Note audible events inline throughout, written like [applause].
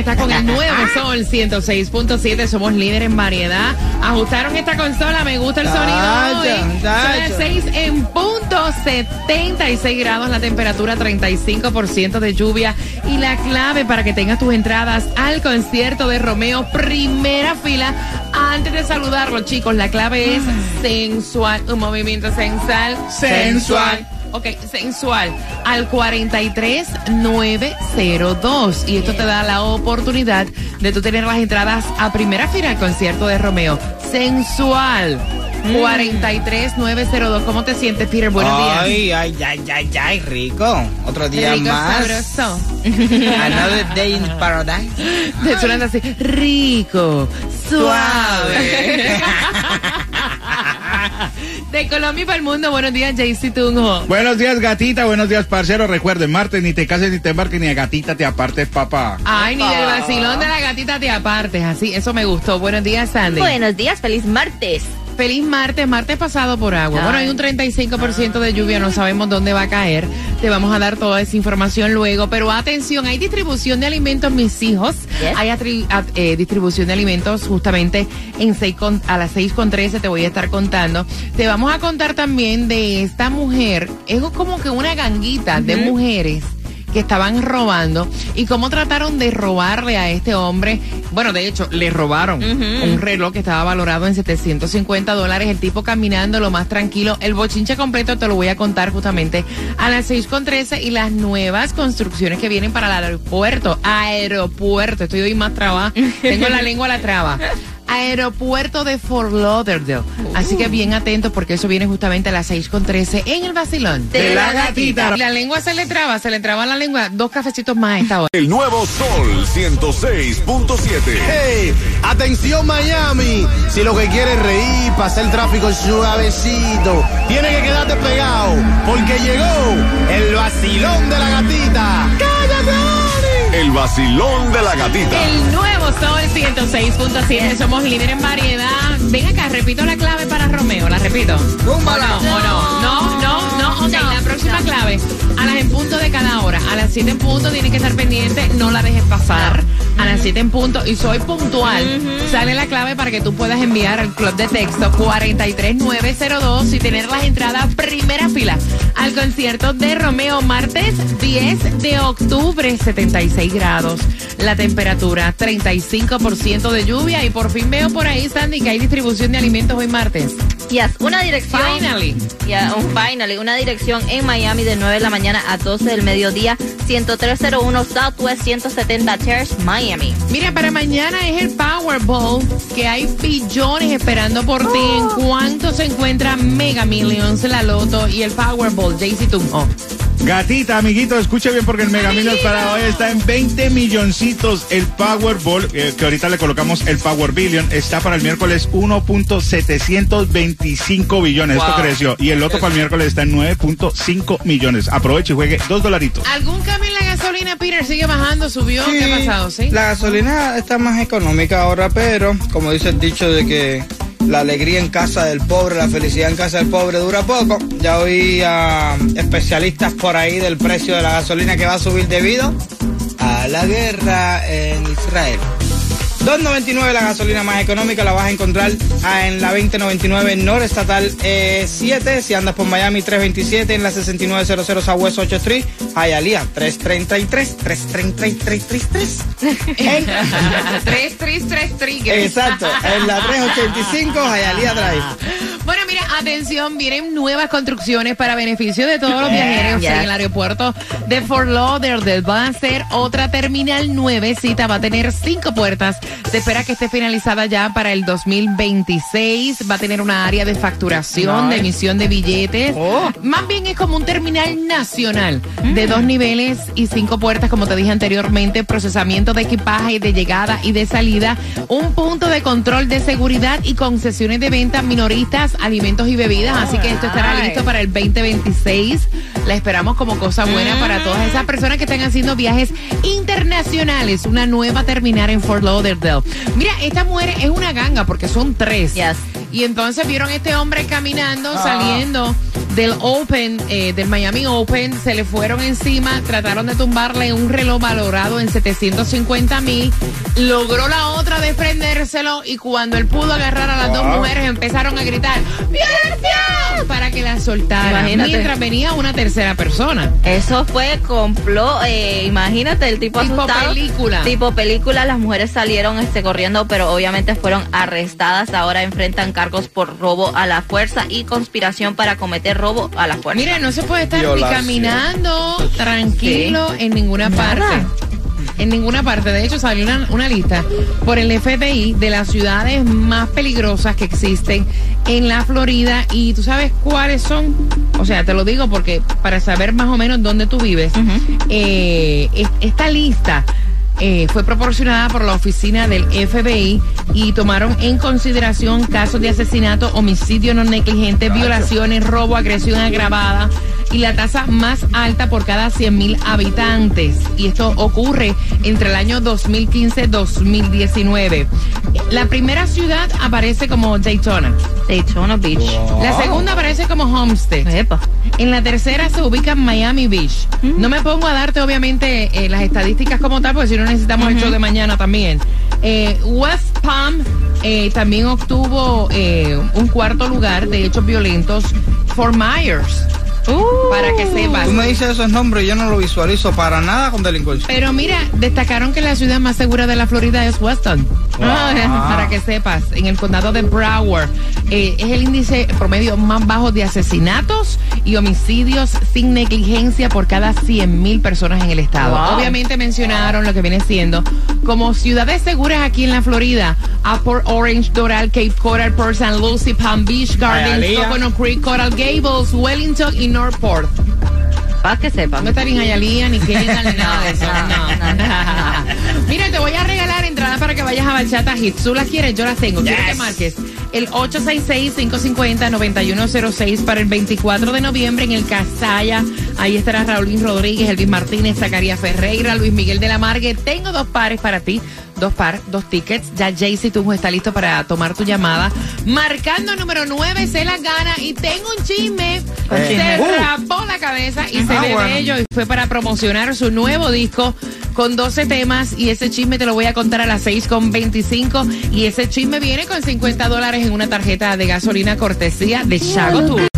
Estás con el nuevo [laughs] sol 106.7. Somos líder en variedad. Ajustaron esta consola. Me gusta el sonido. Hoy. Son las tacho. 6 en punto. 76 grados la temperatura. 35% de lluvia. Y la clave para que tengas tus entradas al concierto de Romeo. Primera fila. Antes de saludarlo, chicos, la clave es sensual. Un movimiento sensual. Sensual. Ok, sensual. Al 43902. Y esto te da la oportunidad de tú tener las entradas a primera fila al concierto de Romeo. Sensual. 43902. ¿Cómo te sientes, Peter? Buenos días. Ay, ay, ay, ay, ay, rico. Otro día Rico, más. sabroso. [laughs] Another day in paradise. Te suenan así. Rico, suave. [laughs] De Colombia y para el mundo, buenos días, JC Tunjo. Buenos días, gatita. Buenos días, parcero. Recuerden, martes ni te cases ni te embarques ni a gatita te apartes, papá. Ay, ni del vacilón de la gatita te apartes. Así, eso me gustó. Buenos días, Sandy. Buenos días, feliz martes. Feliz martes, martes pasado por agua. Bueno, hay un 35% de lluvia, no sabemos dónde va a caer. Te vamos a dar toda esa información luego. Pero atención, hay distribución de alimentos, mis hijos. Yes. Hay atri- at- eh, distribución de alimentos justamente en seis con- a las 6 con 13 te voy a estar contando. Te vamos a contar también de esta mujer. Es como que una ganguita de mujeres que estaban robando y cómo trataron de robarle a este hombre. Bueno, de hecho, le robaron un reloj que estaba valorado en 750 dólares. El tipo caminando lo más tranquilo. El bochinche completo te lo voy a contar justamente a las 6 con 13 y las nuevas construcciones que vienen para el aeropuerto. Aeropuerto. Estoy hoy más traba. [laughs] Tengo la lengua a la traba. Aeropuerto de Fort Lauderdale. Así que bien atentos porque eso viene justamente a las 6 con 13 en el vacilón. De la gatita. La lengua se le traba, se le traba la lengua. Dos cafecitos más a esta hora. El nuevo Sol 106.7. Hey, atención Miami, si lo que quieres es reír, pasar el tráfico suavecito, tienes que quedarte pegado, porque llegó el vacilón de la gatita. El vacilón de la gatita. El nuevo Sol 106.7. Somos líder en variedad. Ven acá, repito la clave para Romeo. La repito. ¿O no? ¿O no? No, no, no. Ok, No, la próxima no. clave. A las en punto de cada hora. A las 7 en punto tienes que estar pendiente. No la dejes pasar. A las 7 en punto. Y soy puntual. Sale la clave para que tú puedas enviar al club de texto 43902 y tener las entradas primera fila al concierto de Romeo martes 10 de octubre, 76 grados. La temperatura 35% de lluvia y por fin veo por ahí, Sandy, que hay distribución de alimentos hoy martes. Yes, una dirección. Finally. Yeah, un finally, una dirección en Miami de 9 de la mañana a 12 del mediodía, 10301 Southwest 170 Terrace, Miami. Mira, para mañana es el Powerball, que hay billones esperando por ti. ¿En cuánto se encuentra Mega Millions, la Loto y el Powerball? Jaycee Tunjo. Gatita, amiguito, escuche bien porque el Mega Millions para hoy está en 20 milloncitos. El Powerball, eh, que ahorita le colocamos el Power Billion, está para el miércoles 1.725 billones. Esto creció. Y el otro para el miércoles está en 9.5 millones. Aproveche y juegue dos dolaritos. ¿Algún cambio en la gasolina, Peter? ¿Sigue bajando? ¿Subió? ¿Qué ha pasado? ¿Sí? La gasolina está más económica ahora, pero como dice el dicho de que La alegría en casa del pobre, la felicidad en casa del pobre dura poco. Ya oí a especialistas por ahí del precio de la gasolina que va a subir debido a la guerra en Israel. 2.99 la gasolina más económica la vas a encontrar ah, en la 2099 Norestatal eh, 7. Si andas por Miami 327 en la 6900 Southwest 8 Street. Hialeah 333 333 en 3, 3, 3, trigger. Exacto, en la 385 Hialeah Drive. Atención, vienen nuevas construcciones para beneficio de todos los viajeros Yes. en el aeropuerto de Fort Lauderdale. Va a ser otra terminal nuevecita, va a tener cinco puertas. Se espera que esté finalizada ya para el 2026. Va a tener una área de facturación, de emisión de billetes. Oh. Más bien es como un terminal nacional de dos niveles y cinco puertas, como te dije anteriormente, procesamiento de equipaje de llegada y de salida, un punto de control de seguridad y concesiones de venta minoristas, alimentos y bebidas. Así que esto estará listo para el 2026. La esperamos como cosa buena para todas esas personas que están haciendo viajes internacionales. Una nueva terminal en Fort Lauderdale. Mira, esta mujer es una ganga porque son tres. Yes. Y entonces vieron este hombre caminando, saliendo del Open, eh, del Miami Open, se le fueron encima, trataron de tumbarle un reloj valorado en 750 mil, logró la otra desprendérselo y cuando él pudo agarrar a las dos mujeres empezaron a gritar ¡Violencia! para que la soltara, Imagínate. mientras venía una tercera persona. Eso fue complot, eh, imagínate el tipo Tipo asustado. película. Tipo película, las mujeres salieron este, corriendo, pero obviamente fueron arrestadas. Ahora enfrentan cargos por robo a la fuerza y conspiración para cometer robo a la fuerza. Mira, no se puede estar ni caminando tranquilo en ninguna parte. En ninguna parte. De hecho, salió una, una lista por el FBI de las ciudades más peligrosas que existen en la Florida. Y tú sabes cuáles son. O sea, te lo digo porque para saber más o menos dónde tú vives, eh, es- esta lista eh, fue proporcionada por la oficina del FBI y tomaron en consideración casos de asesinato, homicidio no negligente, violaciones, robo, agresión agravada y la tasa más alta por cada 100 mil habitantes. Y esto ocurre entre el año 2015-2019. La primera ciudad aparece como Daytona. Daytona Beach. La segunda aparece como Homestead. Epa. En la tercera se ubica Miami Beach. No me pongo a darte, obviamente, eh, las estadísticas como tal, porque si no necesitamos el show de mañana también. Eh, West Palm eh, también obtuvo eh, un cuarto lugar de hechos violentos. Fort Myers, para que sepas. Tú me dices esos nombres y yo no lo visualizo para nada con delincuencia. Pero mira, destacaron que la ciudad más segura de la Florida es Weston. Ah, [laughs] Para que sepas, en el condado de Broward eh, es el índice promedio más bajo de asesinatos y homicidios sin negligencia por cada 100 mil personas en el estado. Wow. Obviamente mencionaron lo que viene siendo como ciudades seguras aquí en la Florida, a Port Orange, Doral, Cape Coral, Port St. Lucie, Palm Beach Gardens. Coconut Creek, Coral Gables, Wellington y Northport. Para que sepan. No está ni Hialeah, ni Kendall, ni [laughs] nada de eso. No, No. no, no, Mira, te voy a regalar entradas para que vayas a Bachata Hits. ¿Tú las quieres? Yo las tengo. Quiero que Yes. marques el 866-550-9106 para el 24 de noviembre en el Casaya. Ahí estará Raulín Rodríguez, Elvis Martínez, Zacarías Ferreira, Luis Miguel de la Margue. Tengo dos pares para ti. Dos par, dos tickets. Ya Jaycee Tunjo está listo para tomar tu llamada. Marcando número 9, se la gana. Y tengo un chisme. Se. Uh. rapó la cabeza y se Ah, ve bueno. bello. Y fue para promocionar su nuevo disco con 12 temas. Y ese chisme te lo voy a contar a las 6 con 25. Y ese chisme viene con 50 dólares en una tarjeta de gasolina cortesía de Chago Tour.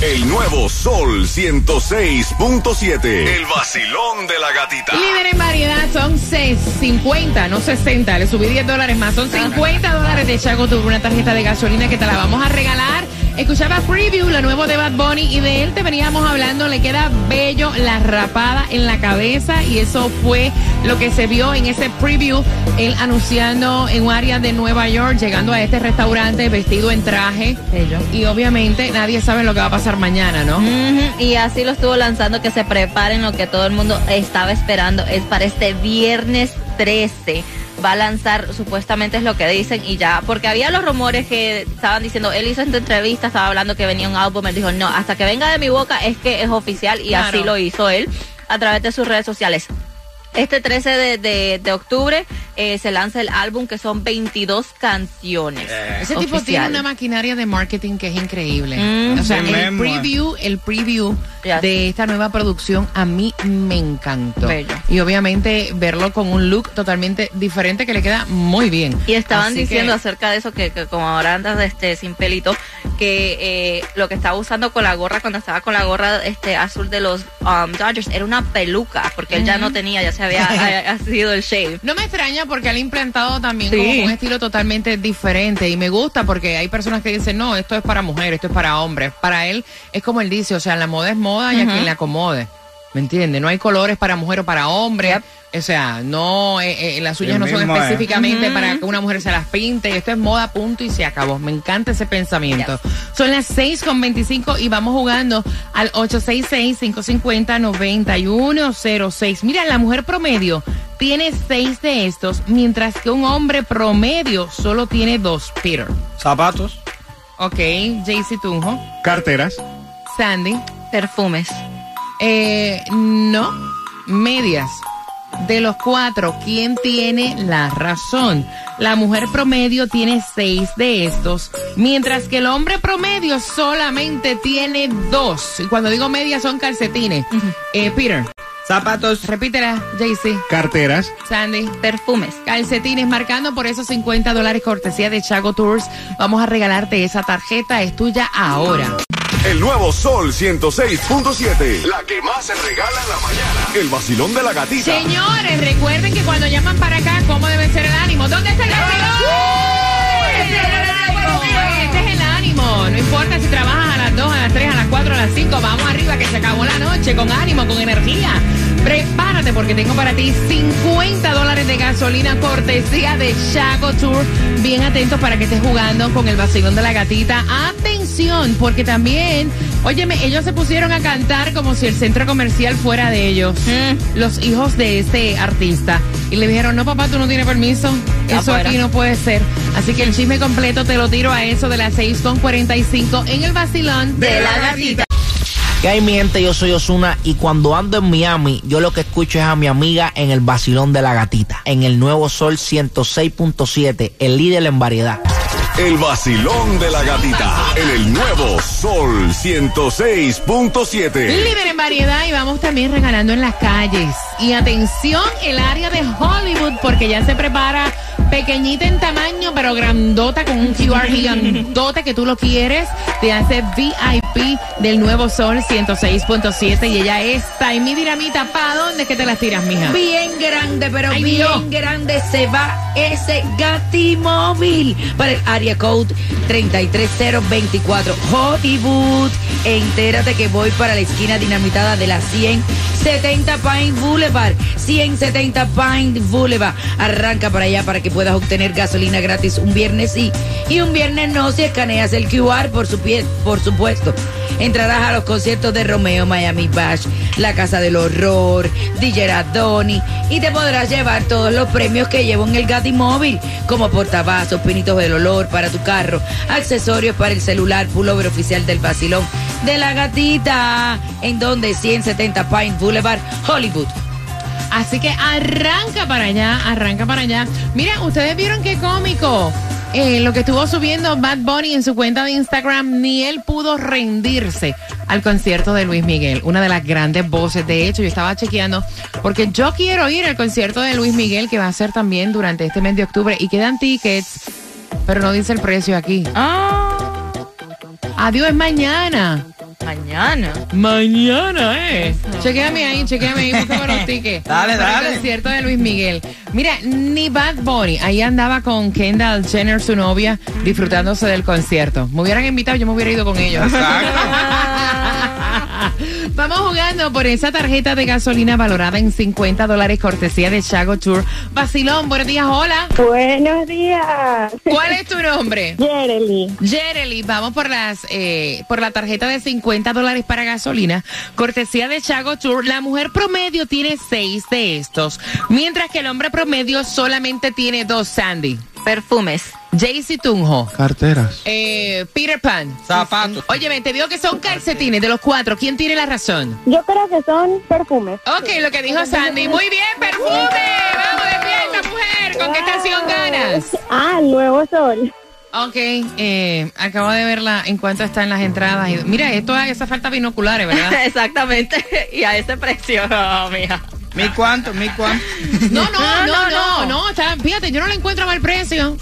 El nuevo Sol 106.7. El vacilón de la gatita. Líder en variedad son se- 50, no 60. Le subí 10 dólares más. Son 50 dólares de Chago Tour, una tarjeta de gasolina que te la vamos a regalar. Escuchaba Preview, lo nuevo de Bad Bunny, y de él te veníamos hablando. Le queda bello la rapada en la cabeza, y eso fue lo que se vio en ese preview. Él anunciando en un área de Nueva York, llegando a este restaurante vestido en traje. Bello. Y obviamente nadie sabe lo que va a pasar mañana, ¿no? Y así lo estuvo lanzando, que se preparen lo que todo el mundo estaba esperando. Es para este viernes 13. Va a lanzar, supuestamente es lo que dicen, y ya, porque había los rumores que estaban diciendo, él hizo esta entrevista, estaba hablando que venía un álbum, él dijo, no, hasta que venga de mi boca es que es oficial, y Claro. así lo hizo él a través de sus redes sociales. Este 13 de, de- de octubre eh, se lanza el álbum que son 22 canciones. Ese tipo tiene una maquinaria de marketing que es increíble. Mm. o sea, Sí el eh. preview, el preview Yes. de esta nueva producción a mí me encantó. Bello. Y obviamente verlo con un look totalmente diferente que le queda muy bien. Y estaban Así diciendo que- acerca de eso, que, que como ahora andas este, sin pelito, que eh, lo que estaba usando con la gorra, cuando estaba con la gorra este azul de los um, Dodgers, era una peluca, porque él ya no tenía, ya se había [laughs] ha- ha sido el shave. No me extraña porque han implantado también Sí. como un estilo totalmente diferente y me gusta porque hay personas que dicen, no, esto es para mujeres, esto es para hombres. Para él es como él dice, o sea, la moda es moda y a quien le acomode. ¿Me entiendes? No hay colores para mujer o para hombre. Yep. O sea, no, eh, eh, las uñas El no son es. específicamente para que una mujer se las pinte. Esto es moda, punto y se acabó. Me encanta ese pensamiento. Son las 6 con 25 y vamos jugando al 866-550-9106. Mira, la mujer promedio tiene seis de estos, mientras que un hombre promedio solo tiene dos. Peter. Zapatos. Ok, JC Tunjo. Carteras. Sandy. Perfumes. Eh, no, medias. De los cuatro, ¿quién tiene la razón? La mujer promedio tiene seis de estos, mientras que el hombre promedio solamente tiene dos. Y cuando digo medias son calcetines. Eh, Peter, Zapatos. repítela, JC, Carteras. Sandy. Perfumes. Calcetines marcando por esos 50 dólares cortesía de Chago Tours. Vamos a regalarte esa tarjeta, es tuya ahora. El nuevo Sol 106.7. La que más se regala en la mañana. El vacilón de la gatita. Señores, recuerden que cuando llaman para acá, ¿cómo debe ser el ánimo? ¿Dónde está el vacilón? Este es el ánimo. Este es el ánimo. No importa si trabajas a las 2, a las 3, a las 4, a las 5. Vamos arriba que se acabó la noche con ánimo, con energía. Prepárate porque tengo para ti 50 dólares de gasolina cortesía de Chago Tour. Bien atentos para que estés jugando con el vacilón de la gatita. Atención, porque también, óyeme, ellos se pusieron a cantar como si el centro comercial fuera de ellos. Los hijos de este artista. Y le dijeron, no papá, tú no tienes permiso. Eso aquí no puede ser. Así que el chisme completo te lo tiro a eso de las 6.45 en el vacilón de la gatita. ¿Qué hay mi gente? Yo soy Osuna y cuando ando en Miami, yo lo que escucho es a mi amiga en el vacilón de la gatita, en el nuevo Sol 106.7, el líder en variedad. El vacilón de la gatita. En el nuevo Sol 106.7. Líder en variedad y vamos también regalando en las calles. Y atención, el área de Hollywood, porque ya se prepara pequeñita en tamaño, pero grandota con un QR gigantote que tú lo quieres. Te hace VIP del nuevo Sol 106.7 y ella está. Y mi dinamita, ¿para dónde es que te las tiras, mija? Bien grande, pero Ay, bien Dios. grande se va ese Gatimóvil para el área code 33024 Hollywood. Entérate que voy para la esquina dinamitada de la 170 Pine Boulevard. 170 Pine Boulevard. Arranca para allá para que puedas obtener gasolina gratis un viernes sí y un viernes no si escaneas el QR por, su pie, por supuesto. Entrarás a los conciertos de Romeo Miami Bash, La Casa del Horror, DJ Adoni y te podrás llevar todos los premios que llevo en el Gatimóvil, como portavasos, pinitos del olor para tu carro, accesorios para el celular, pullover oficial del vacilón de la gatita, en donde 170 Pine Boulevard, Hollywood. Así que arranca para allá, arranca para allá. Mira, ustedes vieron qué cómico. Eh, lo que estuvo subiendo Bad Bunny en su cuenta de Instagram, ni él pudo rendirse al concierto de Luis Miguel, una de las grandes voces. De hecho, yo estaba chequeando, porque yo quiero ir al concierto de Luis Miguel, que va a ser también durante este mes de octubre, y quedan tickets, pero no dice el precio aquí. Ah, Adiós, es mañana. Mañana. Mañana, eh. Chequéame ahí, chequéame ahí, búscame los tickets. Dale, Para dale. El concierto de Luis Miguel. Mira, ni Bad Bunny, ahí andaba con Kendall Jenner, su novia, disfrutándose del concierto. Me hubieran invitado, yo me hubiera ido con ellos. [laughs] Vamos jugando por esa tarjeta de gasolina valorada en 50 dólares, cortesía de Chago Tour. Vacilón, buenos días, hola. Buenos días. ¿Cuál es tu nombre? Jeremy. Jerely, vamos por las eh, por la tarjeta de 50 dólares para gasolina, cortesía de Chago Tour. La mujer promedio tiene seis de estos, mientras que el hombre promedio solamente tiene dos. Sandy, Perfumes. Jaycee Tunjo, Carteras. eh, Peter Pan. Zapatos. Óyeme, te digo que son calcetines de los cuatro. ¿Quién tiene la razón? Yo creo que son perfumes. Ok, lo que dijo Sandy. Muy bien, perfume. Vamos, despierta, mujer. ¿con qué estación ganas? Ah, Nuevo Sol. Ok, eh, acabo de verla en cuanto están las entradas. y- Mira, esto hace falta binoculares, ¿verdad? [laughs] Exactamente. Y a ese precio, no, [laughs] mija. ¿Mi cuánto? ¿Mi cuánto? No, no, no, no, no, no, no. está- fíjate, yo no le encuentro mal precio.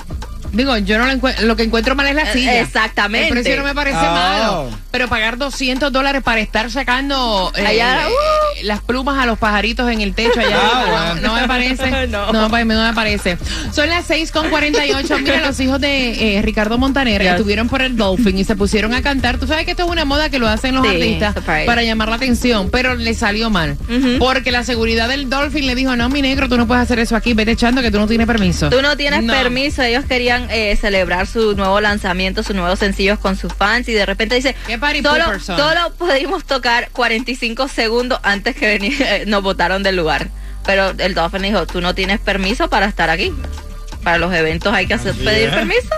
Digo, yo no encuentro, lo que encuentro mal es la Eh, silla. exactamente. El precio no me parece Oh. malo. Pero pagar 200 dólares para estar sacando eh, Allá, eh, uh. las plumas a los pajaritos en el techo allá. Ah, arriba, no, no me parece. [laughs] No. No. me- no me parece. Son las 6 con 48. Mira, los hijos de eh, Ricardo Montaner Yes. estuvieron por el Dolphin y se pusieron a cantar. Tú sabes que esto es una moda que lo hacen los Sí, artistas surprise. para llamar la atención, pero le salió mal. Porque la seguridad del Dolphin le dijo, no, mi negro, tú no puedes hacer eso aquí, vete echando que tú no tienes permiso. Tú no tienes No. permiso. Ellos querían eh, celebrar su nuevo lanzamiento, sus nuevos sencillos con sus fans y de repente dice, ¿Qué party solo, poopers son?" solo pudimos tocar 45 segundos antes que veni- [laughs] eh, nos botaron del lugar. Pero el Dolphin dijo, tú no tienes permiso para estar aquí. Para los eventos hay que hacer, pedir permiso.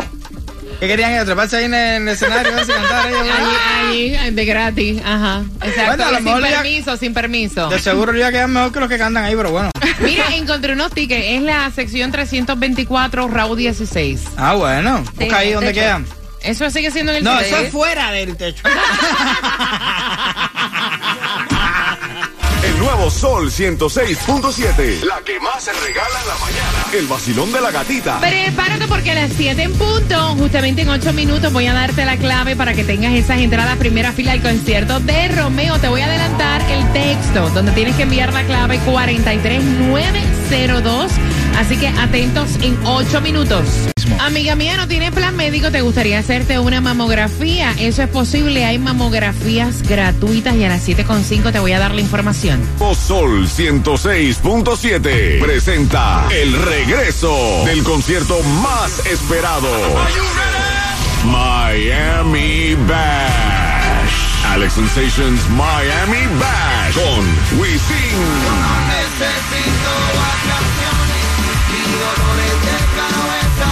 ¿Qué querían ellos? ¿Treparse ahí en el, en el escenario ese, cantar? Allí, allí, de gratis, ajá. Exacto. Bueno, sin ya- permiso, sin permiso. De seguro le iba a quedar mejor que los que cantan ahí, pero bueno. Mira, encontré unos tickets. Es la sección 324, RAU 16. Ah, bueno. Busca ahí de donde quedan. Eso sigue siendo en el No, eso es fuera del techo. [laughs] Sol 106.7. La que más se regala en la mañana. El vacilón de la gatita. Prepárate porque a las 7 en punto, justamente en 8 minutos, voy a darte la clave para que tengas esas entradas primera fila al concierto de Romeo. Te voy a adelantar el texto donde tienes que enviar la clave 43902. Así que atentos en 8 minutos. Amiga mía, no tienes plan médico, te gustaría hacerte una mamografía. Eso es posible, hay mamografías gratuitas y a las 7.5 te voy a dar la información. Sol 106.7 presenta el regreso del concierto más esperado. Miami Bash. Alex Sensations Miami Bash con Wisin.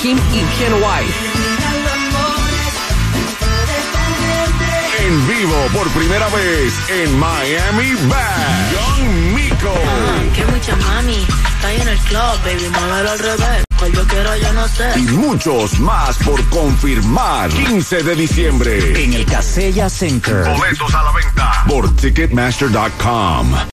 Rakim y Ken White. En vivo por primera vez en Miami Bash. Young Miko. Que mucha mami, está ahí en el club, baby, muévelo al revés. Cual yo quiero, yo no sé. Y muchos más por confirmar. 15 de diciembre. En el Casella Center. Boletos a la venta por Ticketmaster.com.